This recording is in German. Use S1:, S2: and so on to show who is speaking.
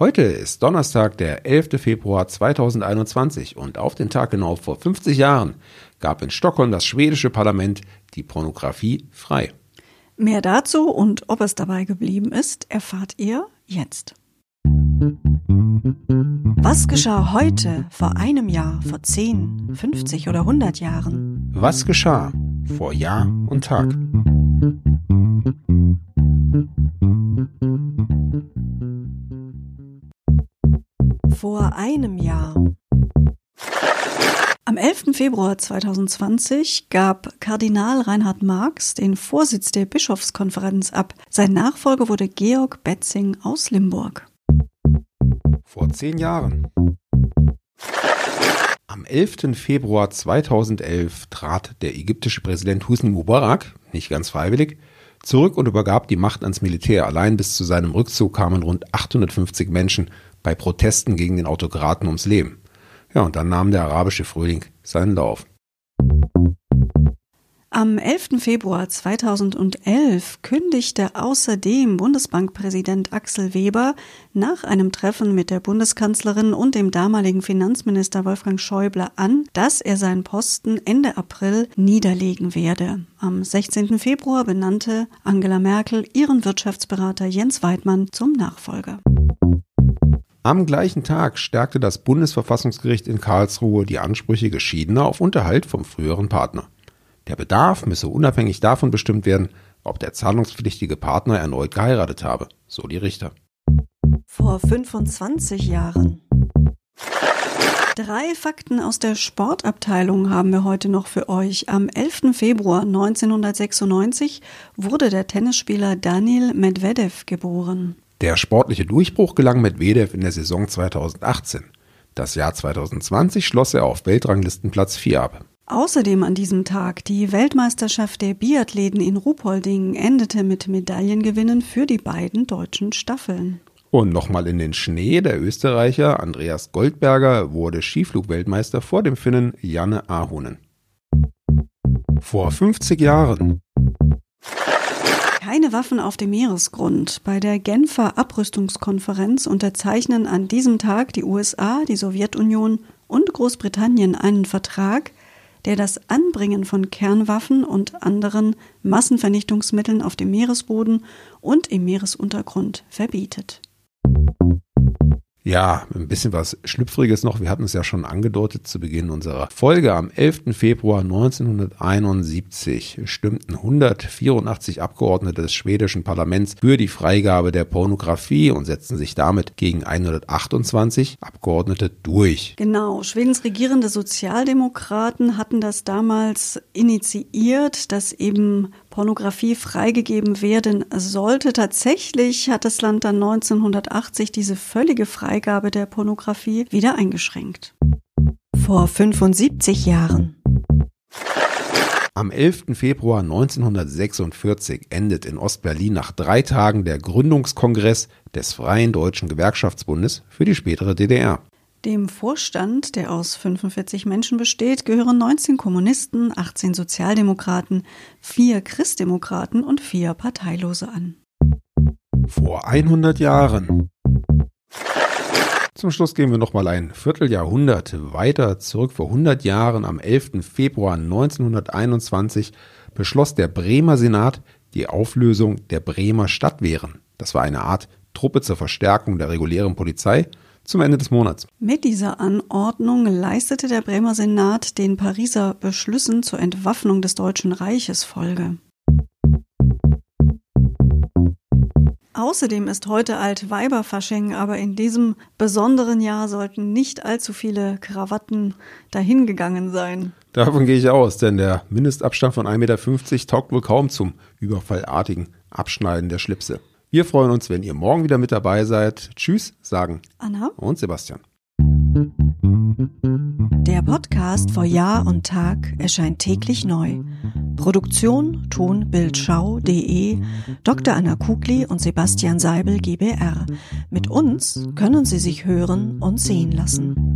S1: Heute ist Donnerstag, der 11. Februar 2021 und auf den Tag genau vor 50 Jahren gab in Stockholm das schwedische Parlament die Pornografie frei.
S2: Mehr dazu und ob es dabei geblieben ist, erfahrt ihr jetzt. Was geschah heute, vor einem Jahr, vor 10, 50 oder 100 Jahren?
S1: Was geschah vor Jahr und Tag?
S2: Vor einem Jahr. Am 11. Februar 2020 gab Kardinal Reinhard Marx den Vorsitz der Bischofskonferenz ab. Sein Nachfolger wurde Georg Betzing aus Limburg.
S1: Vor zehn Jahren. Am 11. Februar 2011 trat der ägyptische Präsident Husni Mubarak, nicht ganz freiwillig, zurück und übergab die Macht ans Militär. Allein bis zu seinem Rückzug kamen rund 850 Menschen bei Protesten gegen den Autokraten ums Leben. Ja, und dann nahm der arabische Frühling seinen Lauf.
S2: Am 11. Februar 2011 kündigte außerdem Bundesbankpräsident Axel Weber nach einem Treffen mit der Bundeskanzlerin und dem damaligen Finanzminister Wolfgang Schäuble an, dass er seinen Posten Ende April niederlegen werde. Am 16. Februar benannte Angela Merkel ihren Wirtschaftsberater Jens Weidmann zum Nachfolger.
S1: Am gleichen Tag stärkte das Bundesverfassungsgericht in Karlsruhe die Ansprüche Geschiedener auf Unterhalt vom früheren Partner. Der Bedarf müsse unabhängig davon bestimmt werden, ob der zahlungspflichtige Partner erneut geheiratet habe, so die Richter.
S2: Vor 25 Jahren. Drei Fakten aus der Sportabteilung haben wir heute noch für euch. Am 11. Februar 1996 wurde der Tennisspieler Daniel Medvedev geboren.
S1: Der sportliche Durchbruch gelang Medvedev in der Saison 2018. Das Jahr 2020 schloss er auf Weltranglistenplatz 4 ab.
S2: Außerdem an diesem Tag die Weltmeisterschaft der Biathleten in Ruhpolding endete mit Medaillengewinnen für die beiden deutschen Staffeln.
S1: Und nochmal in den Schnee, der Österreicher Andreas Goldberger wurde Skiflugweltmeister vor dem Finnen Janne Ahonen. Vor 50 Jahren.
S2: Keine Waffen auf dem Meeresgrund. Bei der Genfer Abrüstungskonferenz unterzeichnen an diesem Tag die USA, die Sowjetunion und Großbritannien einen Vertrag, der das Anbringen von Kernwaffen und anderen Massenvernichtungsmitteln auf dem Meeresboden und im Meeresuntergrund verbietet.
S1: Ja, ein bisschen was Schlüpfriges noch. Wir hatten es ja schon angedeutet zu Beginn unserer Folge. Am 11. Februar 1971 stimmten 184 Abgeordnete des schwedischen Parlaments für die Freigabe der Pornografie und setzten sich damit gegen 128 Abgeordnete durch.
S2: Genau, Schwedens regierende Sozialdemokraten hatten das damals initiiert, dass eben Pornografie freigegeben werden sollte. Tatsächlich hat das Land dann 1980 diese völlige Freigabe der Pornografie wieder eingeschränkt. Vor 75 Jahren.
S1: Am 11. Februar 1946 endet in Ostberlin nach drei Tagen der Gründungskongress des Freien Deutschen Gewerkschaftsbundes für die spätere DDR.
S2: Dem Vorstand, der aus 45 Menschen besteht, gehören 19 Kommunisten, 18 Sozialdemokraten, 4 Christdemokraten und 4 Parteilose an.
S1: Vor 100 Jahren. Zum Schluss gehen wir noch mal ein Vierteljahrhundert weiter zurück. Vor 100 Jahren, am 11. Februar 1921, beschloss der Bremer Senat die Auflösung der Bremer Stadtwehren. Das war eine Art Truppe zur Verstärkung der regulären Polizei zum Ende des Monats.
S2: Mit dieser Anordnung leistete der Bremer Senat den Pariser Beschlüssen zur Entwaffnung des Deutschen Reiches Folge. Außerdem ist heute Altweiberfasching, aber in diesem besonderen Jahr sollten nicht allzu viele Krawatten dahingegangen sein.
S1: Davon gehe ich aus, denn der Mindestabstand von 1,50 Meter taugt wohl kaum zum überfallartigen Abschneiden der Schlipse. Wir freuen uns, wenn ihr morgen wieder mit dabei seid. Tschüss, sagen
S2: Anna
S1: und Sebastian.
S2: Der Podcast vor Jahr und Tag erscheint täglich neu. Produktion tonbildschau.de Dr. Anna Kugli und Sebastian Seibel GBR. Mit uns können Sie sich hören und sehen lassen.